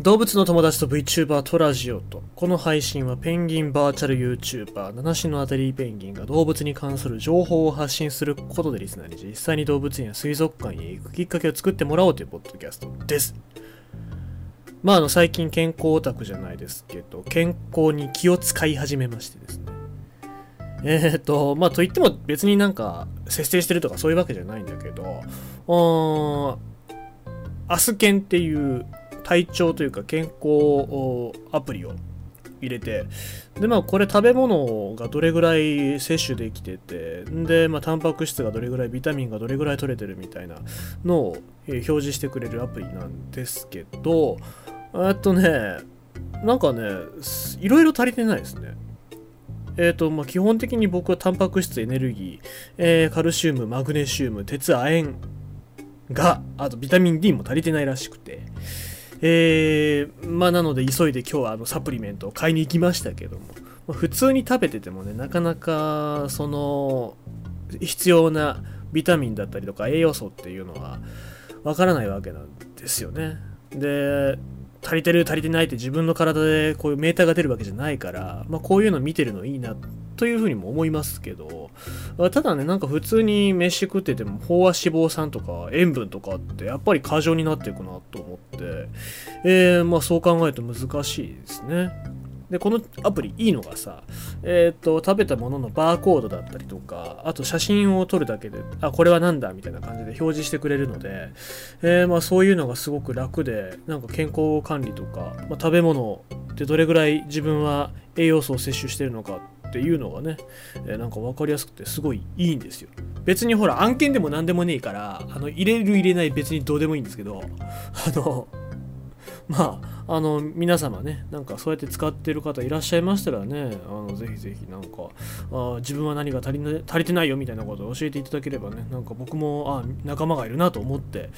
動物の友達と VTuber トラジオと。この配信はペンギンバーチャル YouTuber 七種のアタリーペンギンが動物に関する情報を発信することでリスナーに実際に動物園や水族館へ行くきっかけを作ってもらおうというポッドキャストです。まああの最近健康オタクじゃないですけど健康に気を使い始めましてですね。えー、とまあといっても別になんか節制してるとかそういうわけじゃないんだけどうーんアスケンっていう体調というか健康アプリを入れてでまあこれ食べ物がどれぐらい摂取できててでまあタンパク質がどれぐらいビタミンがどれぐらい取れてるみたいなのを、表示してくれるアプリなんですけどえっとねなんかねいろいろ足りてないですね。えーとまあ、基本的に僕はタンパク質エネルギー、えー、カルシウムマグネシウム鉄亜鉛があとビタミン D も足りてないらしくて。えー、まあなので急いで今日はあのサプリメントを買いに行きましたけども、まあ、普通に食べててもねなかなかその必要なビタミンだったりとか栄養素っていうのはわからないわけなんですよね。で足りてる足りてないって自分の体でこういうメーターが出るわけじゃないから、まあ、こういうの見てるのいいなというふうにも思いますけどただねなんか普通に飯食ってても飽和脂肪酸とか塩分とかってやっぱり過剰になっていくなと思って、えー、まあそう考えると難しいですね。でこのアプリいいのがさ、えっ、と食べたもののバーコードだったりとかあと写真を撮るだけであこれは何だみたいな感じで表示してくれるので、えー、まあ、そういうのがすごく楽でなんか健康管理とか、まあ、食べ物ってどれぐらい自分は栄養素を摂取してるのかっていうのがね、えー、なんか分かりやすくてすごいいいんですよ。別にほら案件でも何でもねえからあの入れる入れない別にどうでもいいんですけどあのまあ、あの、皆様ね、なんかそうやって使ってる方いらっしゃいましたらね、あのぜひぜひなんか、あ自分は何が足りな足りてないよみたいなことを教えていただければね、なんか僕も、あ仲間がいるなと思って、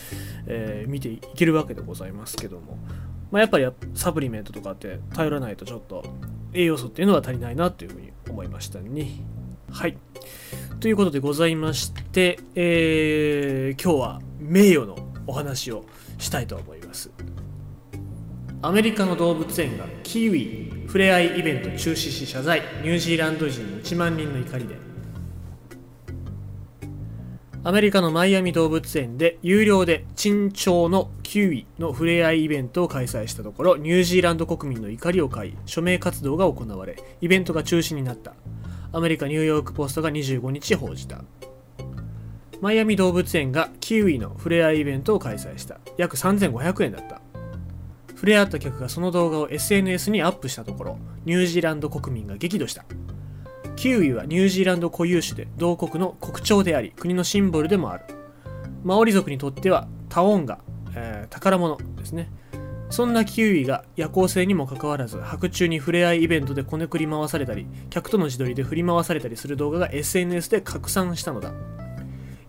えー、見ていけるわけでございますけども、まあ、やっぱりサプリメントとかって頼らないとちょっと栄養素っていうのは足りないなというふうに思いましたね。はい。ということでございまして、えー、今日は名誉のお話をしたいと思います。アメリカの動物園がキーウィふれあいイベント中止し謝罪ニュージーランド人の1万人の怒りでアメリカのマイアミ動物園で有料で珍鳥のキウイのふれあいイベントを開催したところニュージーランド国民の怒りを買い署名活動が行われイベントが中止になった。アメリカニューヨークポストが25日報じた。マイアミ動物園がキウイのふれあいイベントを開催した。約3500円だった。触れ合った客がその動画を SNS にアップしたところニュージーランド国民が激怒した。キウイはニュージーランド固有種で同国の国鳥であり国のシンボルでもある。マオリ族にとってはタオンガ、えー、宝物ですね。そんなキウイが夜行性にもかかわらず白昼に触れ合いイベントでこねくり回されたり客との自撮りで振り回されたりする動画が SNS で拡散したのだ。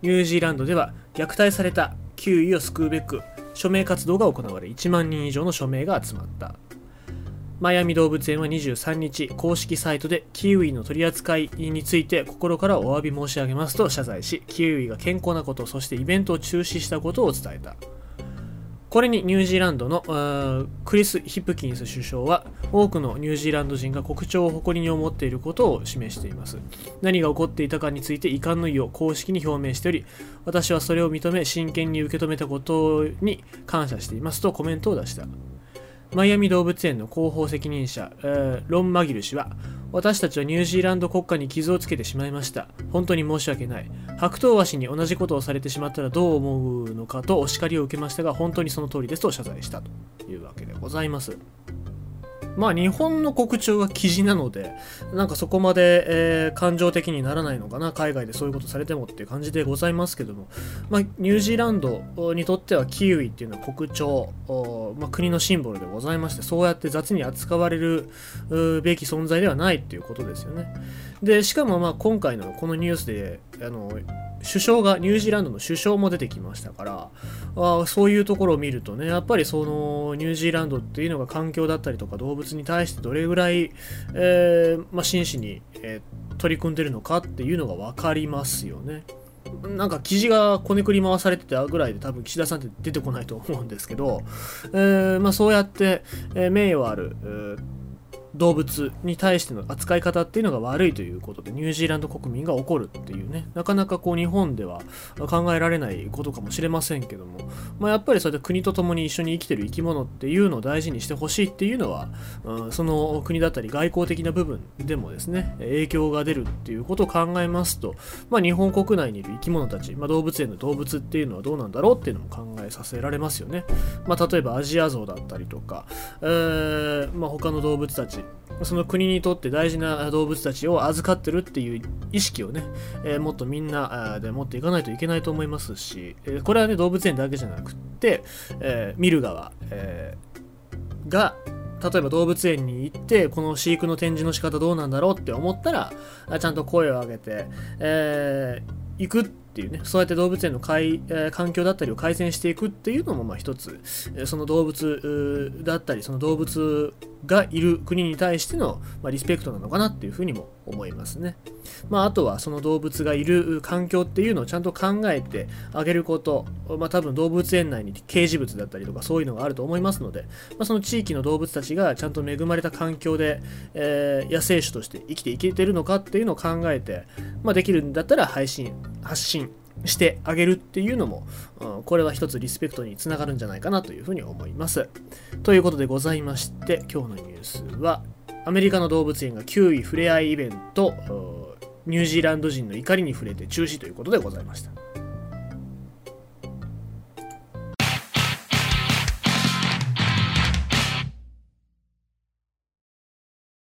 ニュージーランドでは虐待されたキウイを救うべく署名活動が行われ1万人以上の署名が集まった。マイアミ動物園は23日公式サイトでキウイの取り扱いについて心からお詫び申し上げますと謝罪しキウイが健康なことそしてイベントを中止したことを伝えた。これにニュージーランドのクリス・ヒプキンス首相は多くのニュージーランド人が国鳥を誇りに思っていることを示しています。何が起こっていたかについて遺憾の意を公式に表明しており私はそれを認め真剣に受け止めたことに感謝していますとコメントを出した。マイアミ動物園の広報責任者、えー、ロン・マギル氏は私たちはニュージーランド国家に傷をつけてしまいました。本当に申し訳ない。白頭鷲に同じことをされてしまったらどう思うのかとお叱りを受けましたが、本当にその通りですと謝罪したというわけでございます。まあ日本の国鳥は記事なので、なんかそこまで、えー、感情的にならないのかな、海外でそういうことされてもっていう感じでございますけども、まあ、ニュージーランドにとってはキウイっていうのは国鳥、まあ、国のシンボルでございまして、そうやって雑に扱われるべき存在ではないっていうことですよね。で、しかもまあ今回のこのニュースで、あの、首相が、ニュージーランドの首相も出てきましたから、あそういうところを見るとね、やっぱりそのニュージーランドっていうのが環境だったりとか動物に対してどれぐらい、えー、まあ、真摯に、えー、取り組んでるのかっていうのが分かりますよね。なんか記事がこねくり回されてたぐらいで多分岸田さんって出てこないと思うんですけど、えーまあ、そうやって、え、名誉ある、えー動物に対しての扱い方っていうのが悪いということでニュージーランド国民が怒るっていうね。なかなかこう日本では考えられないことかもしれませんけども、まあ、やっぱりそうやって国と共に一緒に生きてる生き物っていうのを大事にしてほしいっていうのは、うん、その国だったり外交的な部分でもですね影響が出るっていうことを考えますと、まあ、日本国内にいる生き物たち、まあ、動物園の動物っていうのはどうなんだろうっていうのも考えさせられますよね、まあ、例えばアジアゾウだったりとか、えーまあ、他の動物たち。その国にとって大事な動物たちを預かってるっていう意識をね、えー、もっとみんなで持っていかないといけないと思いますし、えー、これはね、動物園だけじゃなくって、えー、見る側、えーが、例えば動物園に行ってこの飼育の展示の仕方どうなんだろうって思ったらちゃんと声を上げて、えー、行くってていうね、そうやって動物園のかい、え、環境だったりを改善していくっていうのも、まあ一つ、その動物だったり、その動物がいる国に対しての、ま、リスペクトなのかなっていうふうにも思いますね。まああとはその動物がいる環境っていうのをちゃんと考えてあげること、まあ多分動物園内に掲示物だったりとかそういうのがあると思いますので、まあ、その地域の動物たちがちゃんと恵まれた環境で、えー、野生種として生きていけてるのかっていうのを考えて、まあできるんだったら配信、発信してあげるっていうのも、うん、これは一つリスペクトにつながるんじゃないかなというふうに思います。ということでございまして、今日のニュースは、アメリカの動物園が9位触れ合いイベント、ニュージーランド人の怒りに触れて中止ということでございました。